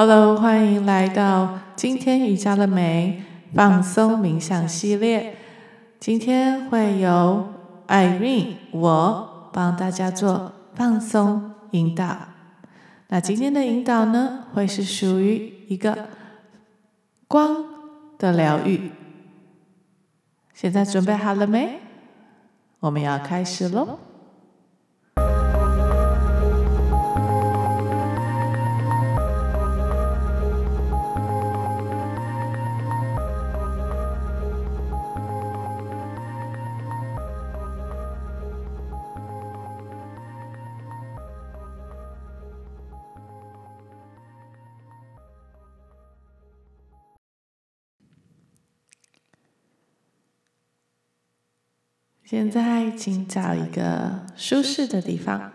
Hello，欢迎来到今天瑜伽了没放松冥想系列。今天会由 Irene 我帮大家做放松引导。那今天的引导呢，会是属于一个光的疗愈。现在准备好了没？我们要开始喽。现在，请找一个舒适的地方，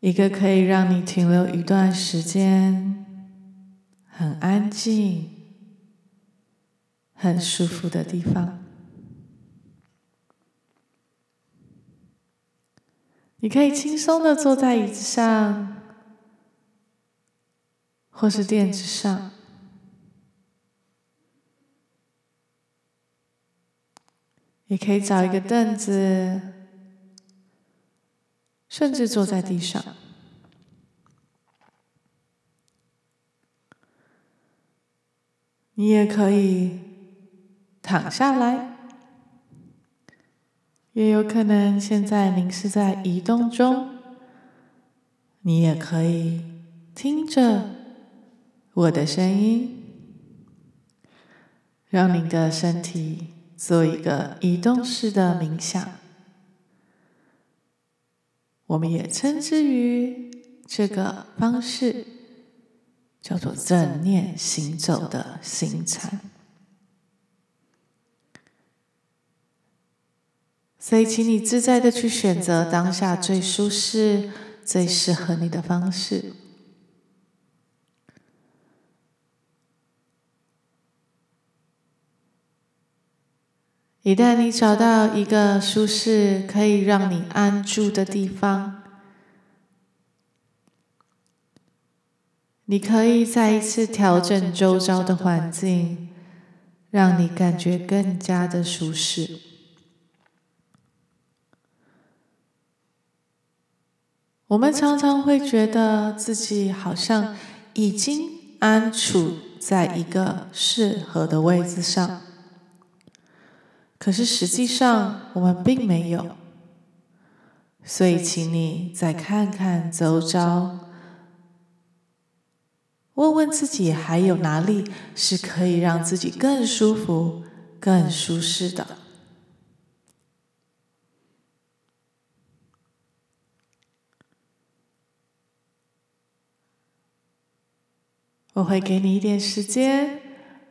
一个可以让你停留一段时间、很安静、很舒服的地方。你可以轻松的坐在椅子上，或是垫子上。你可以找一个凳子，甚至坐在地上。你也可以躺下来，也有可能现在您是在移动中。你也可以听着我的声音，让您的身体。做一个移动式的冥想，我们也称之于这个方式叫做正念行走的行禅。所以，请你自在的去选择当下最舒适、最适合你的方式。一旦你找到一个舒适可以让你安住的地方，你可以再一次调整周遭的环境，让你感觉更加的舒适。我们常常会觉得自己好像已经安处在一个适合的位置上。可是实际上，我们并没有。所以，请你再看看周遭，问问自己，还有哪里是可以让自己更舒服、更舒适的。我会给你一点时间，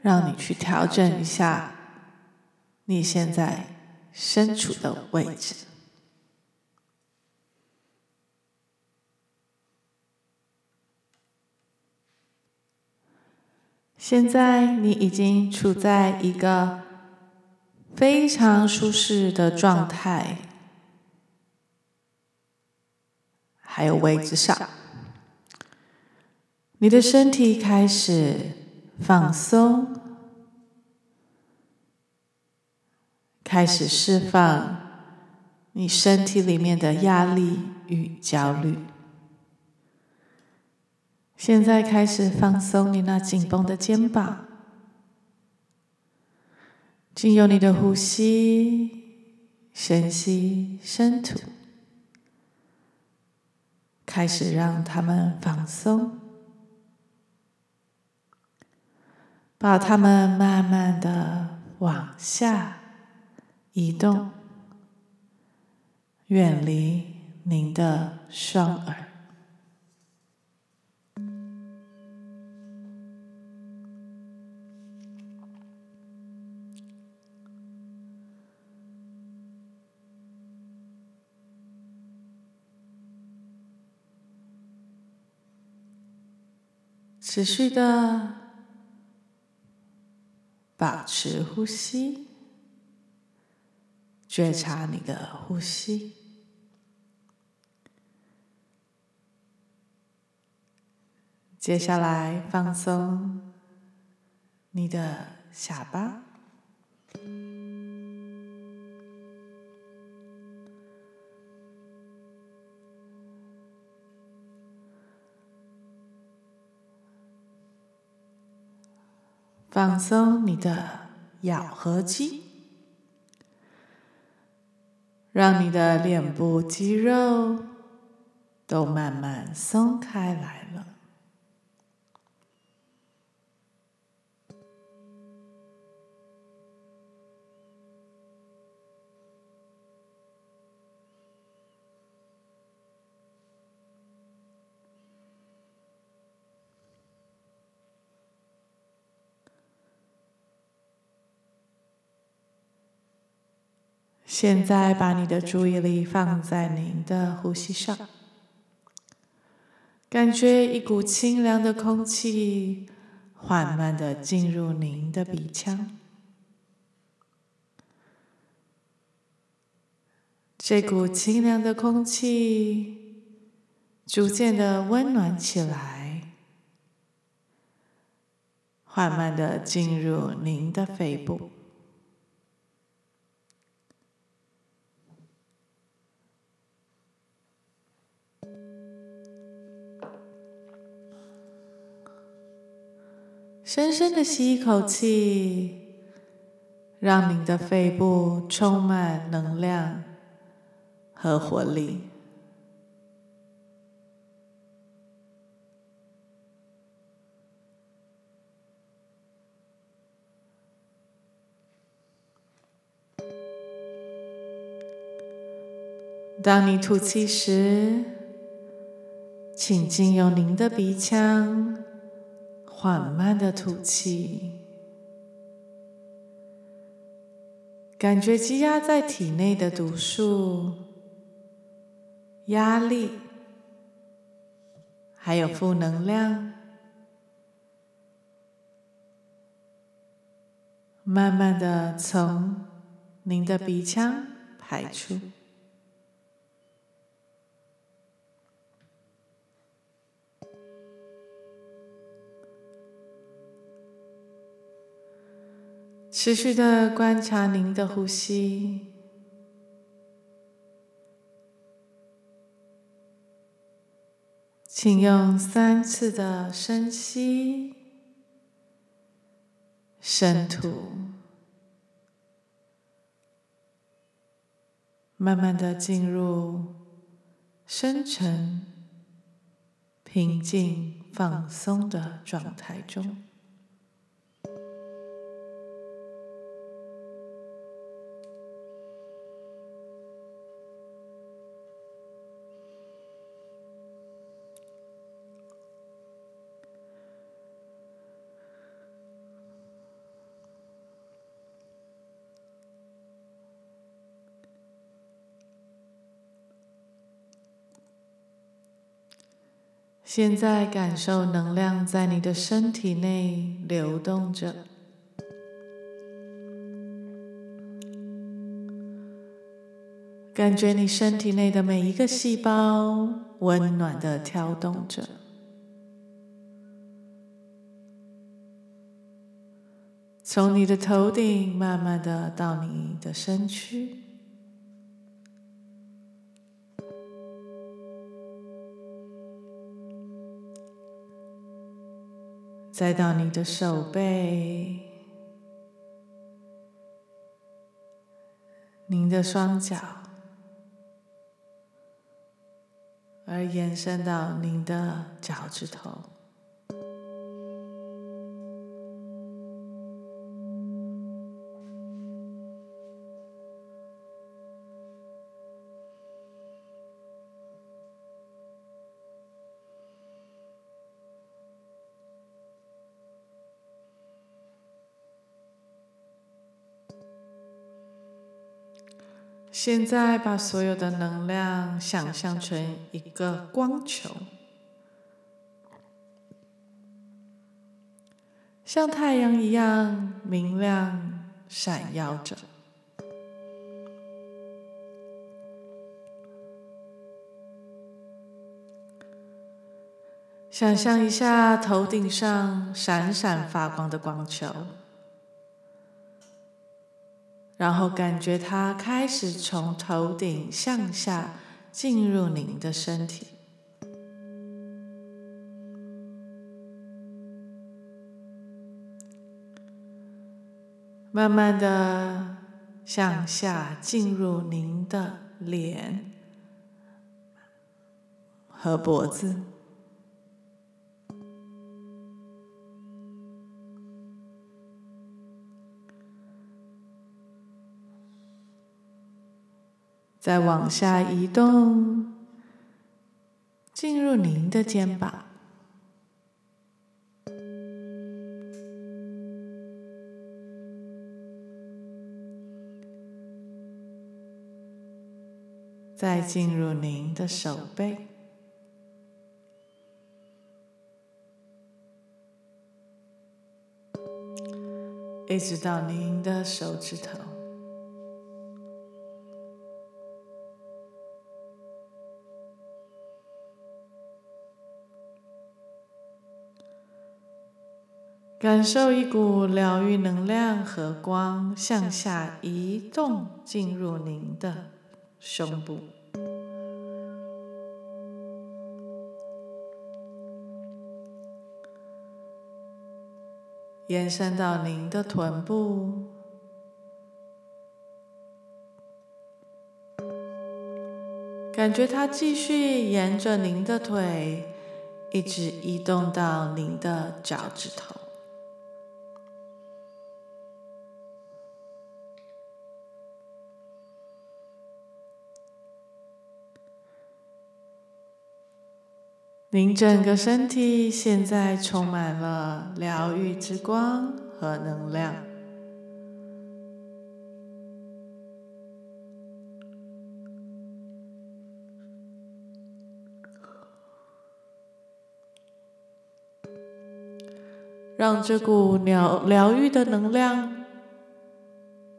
让你去调整一下。你现在身处的位置。现在你已经处在一个非常舒适的状态，还有位置上，你的身体开始放松。开始释放你身体里面的压力与焦虑。现在开始放松你那紧绷的肩膀，经由你的呼吸，深吸深吐，开始让他们放松，把他们慢慢的往下。移动，远离您的双耳。持续的保持呼吸。觉察你的呼吸，接下来放松你的下巴，放松你的咬合肌，让你的脸部肌肉都慢慢松开来了。现在把你的注意力放在您的呼吸上，感觉一股清凉的空气缓慢的进入您的鼻腔，这股清凉的空气逐渐的温暖起来，缓慢的进入您的肺部。深深的吸一口气，让您的肺部充满能量和活力。当你吐气时，请进入您的鼻腔。缓慢的吐气，感觉积压在体内的毒素、压力，还有负能量，慢慢的从您的鼻腔排出。持续的观察您的呼吸，请用三次的深吸、深吐，慢慢的进入深沉、平静、放松的状态中。现在感受能量在你的身体内流动着，感觉你身体内的每一个细胞温暖的跳动着，从你的头顶慢慢的到你的身躯。再到你的手背，您的双脚，而延伸到您的脚趾头。现在把所有的能量想象成一个光球，像太阳一样明亮闪耀着。想象一下头顶上闪闪发光的光球，然后感觉它开始从头顶向下进入您的身体。慢慢的向下进入您的脸和脖子，再往下移动，进入您的肩膀。再进入您的手背，一直到您的手指头，感受一股疗愈能量和光向下移动，进入您的胸部。延伸到您的臀部，感觉它继续沿着您的腿，一直移动到您的脚趾头。您整个身体现在充满了疗愈之光和能量，让这股疗疗愈的能量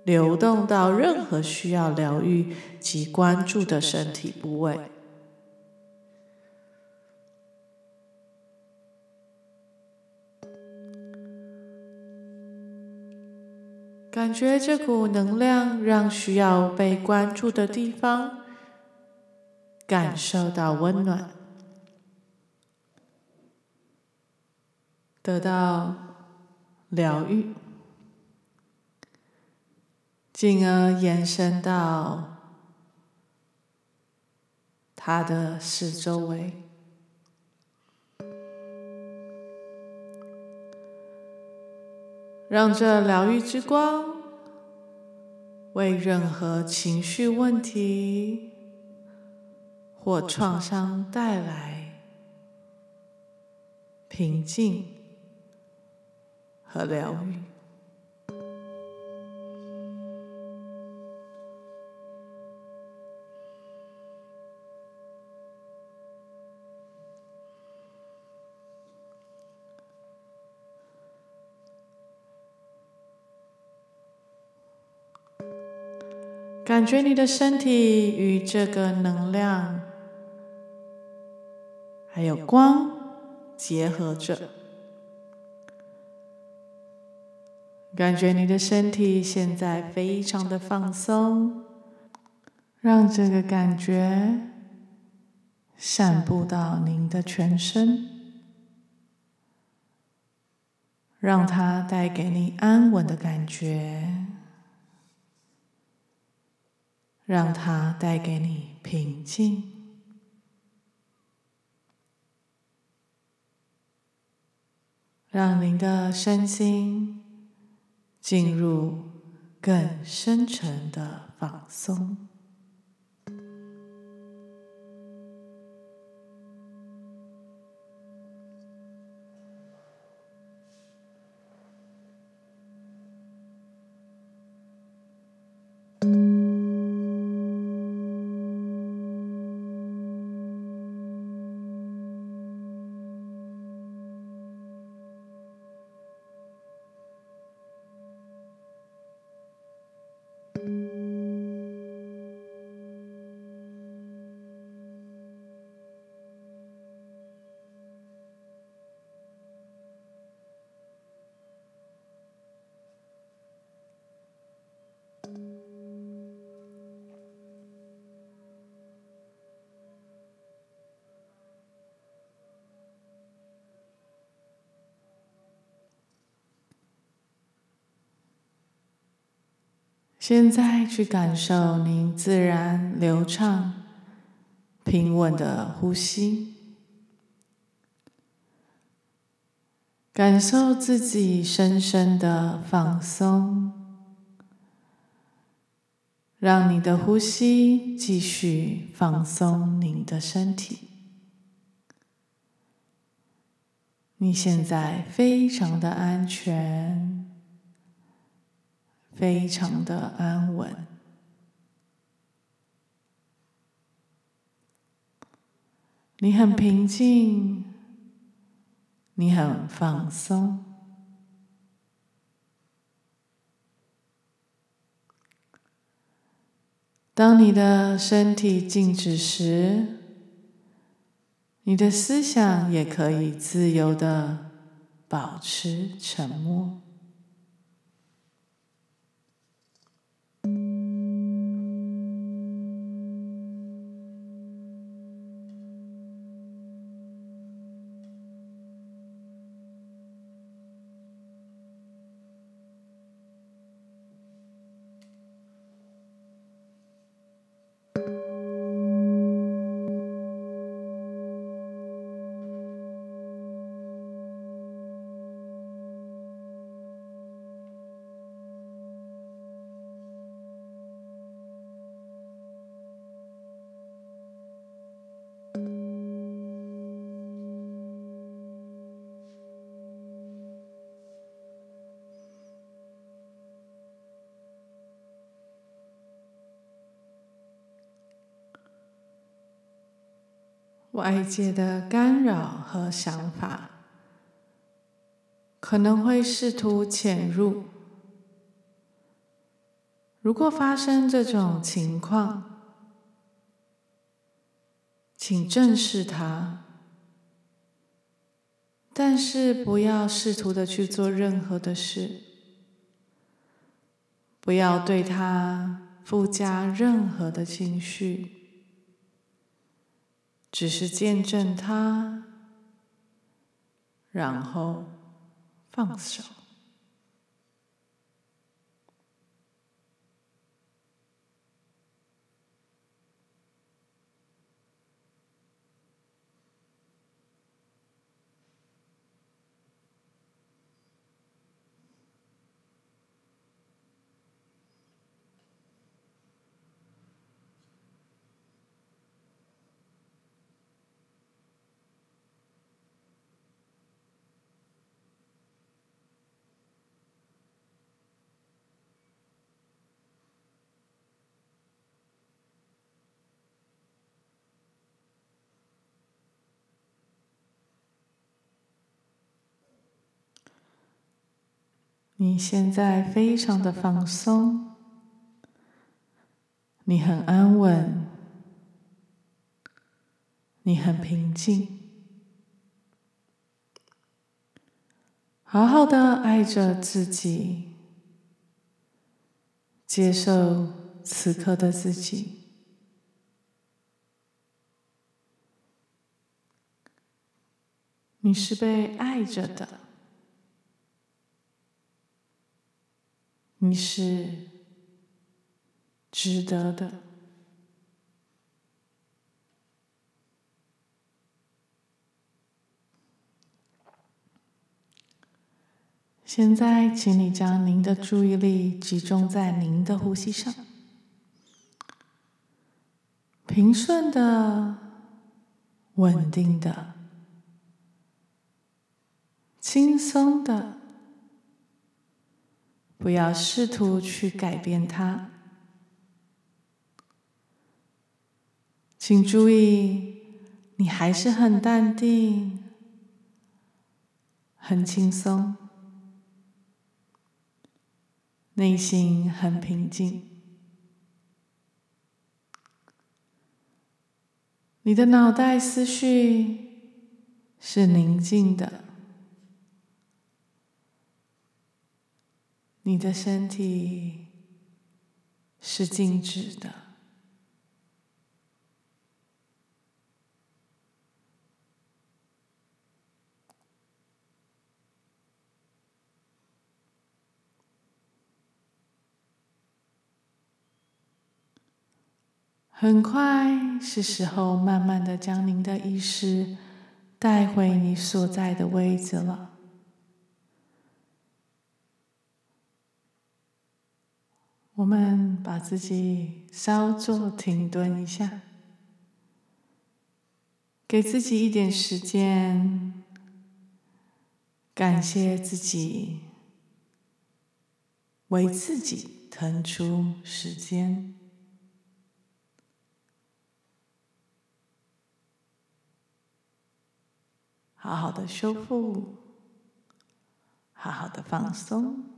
流动到任何需要疗愈及关注的身体部位。感觉这股能量让需要被关注的地方感受到温暖，得到疗愈，进而延伸到它的四周围。让这疗愈之光为任何情绪问题或创伤带来平静和疗愈。感觉你的身体与这个能量还有光结合着，感觉你的身体现在非常的放松，让这个感觉散布到您的全身，让它带给你安稳的感觉。让它带给你平静。让您的身心进入更深沉的放松。现在去感受您自然流畅、平稳的呼吸，感受自己深深的放松，让你的呼吸继续放松您的身体。你现在非常的安全，非常的安稳，你很平静，你很放松。当你的身体静止时，你的思想也可以自由的保持沉默。外界的干扰和想法可能会试图潜入。如果发生这种情况，请正视它，但是不要试图的去做任何的事，不要对它附加任何的情绪。只是见证它，然后放手。你现在非常的放松，你很安稳，你很平静，好好的爱着自己，接受此刻的自己，你是被爱着的。你是值得的。现在，请你将您的注意力集中在您的呼吸上，平顺的、稳定的、轻松的。不要试图去改变它，请注意，你还是很淡定、很轻松，内心很平静，你的脑袋思绪是宁静的。你的身体是静止的。很快是时候慢慢的将您的意识带回你所在的位置了。我们把自己稍作停顿一下，给自己一点时间，感谢自己，为自己腾出时间，好好的修复，好好的放松。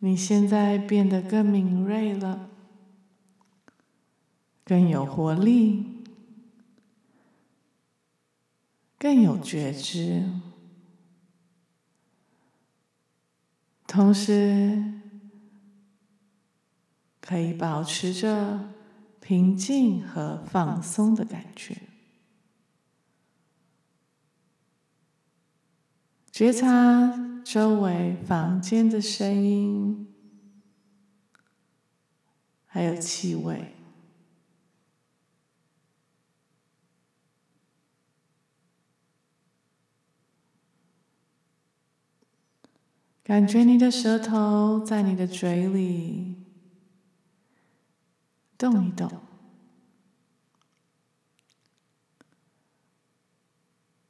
你现在变得更敏锐了，更有活力，更有觉知，同时可以保持着平静和放松的感觉，觉察。周围房间的声音，还有气味，感觉你的舌头在你的嘴里动一动。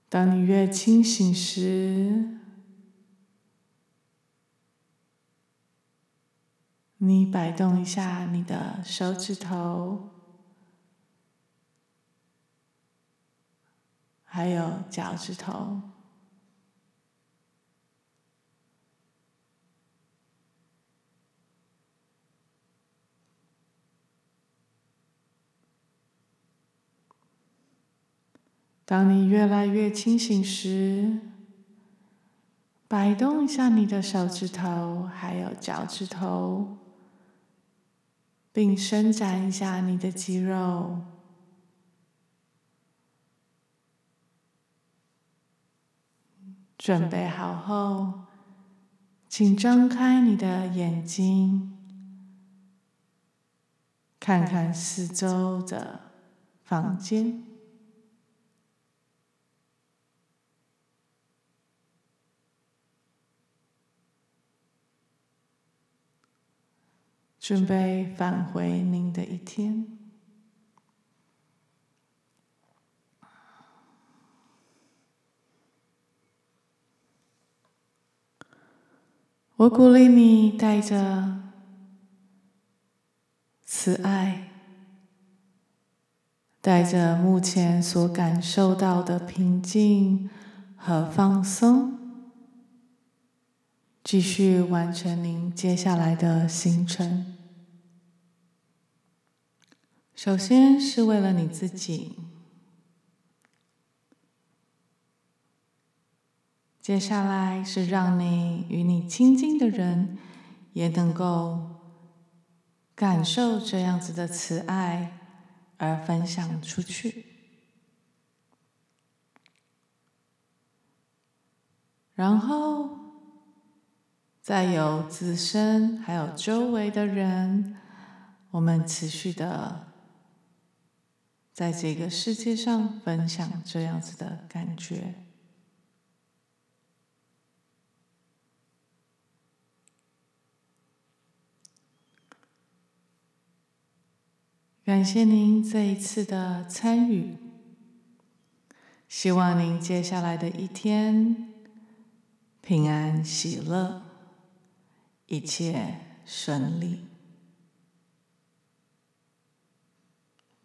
当你越清醒时，你摆动一下你的手指头，还有脚趾头。当你越来越清醒时，摆动一下你的手指头，还有脚趾头。并伸展一下你的肌肉。准备好后，请张开你的眼睛，看看四周的房间。准备返回您的一天。我鼓励你带着慈爱，带着目前所感受到的平静和放松，继续完成您接下来的行程。首先是为了你自己，接下来是让你与你亲近的人也能够感受这样子的慈爱，而分享出去。然后，再由自身还有周围的人，我们持续的。在这个世界上分享这样子的感觉，感谢您这一次的参与，希望您接下来的一天平安喜乐，一切顺利。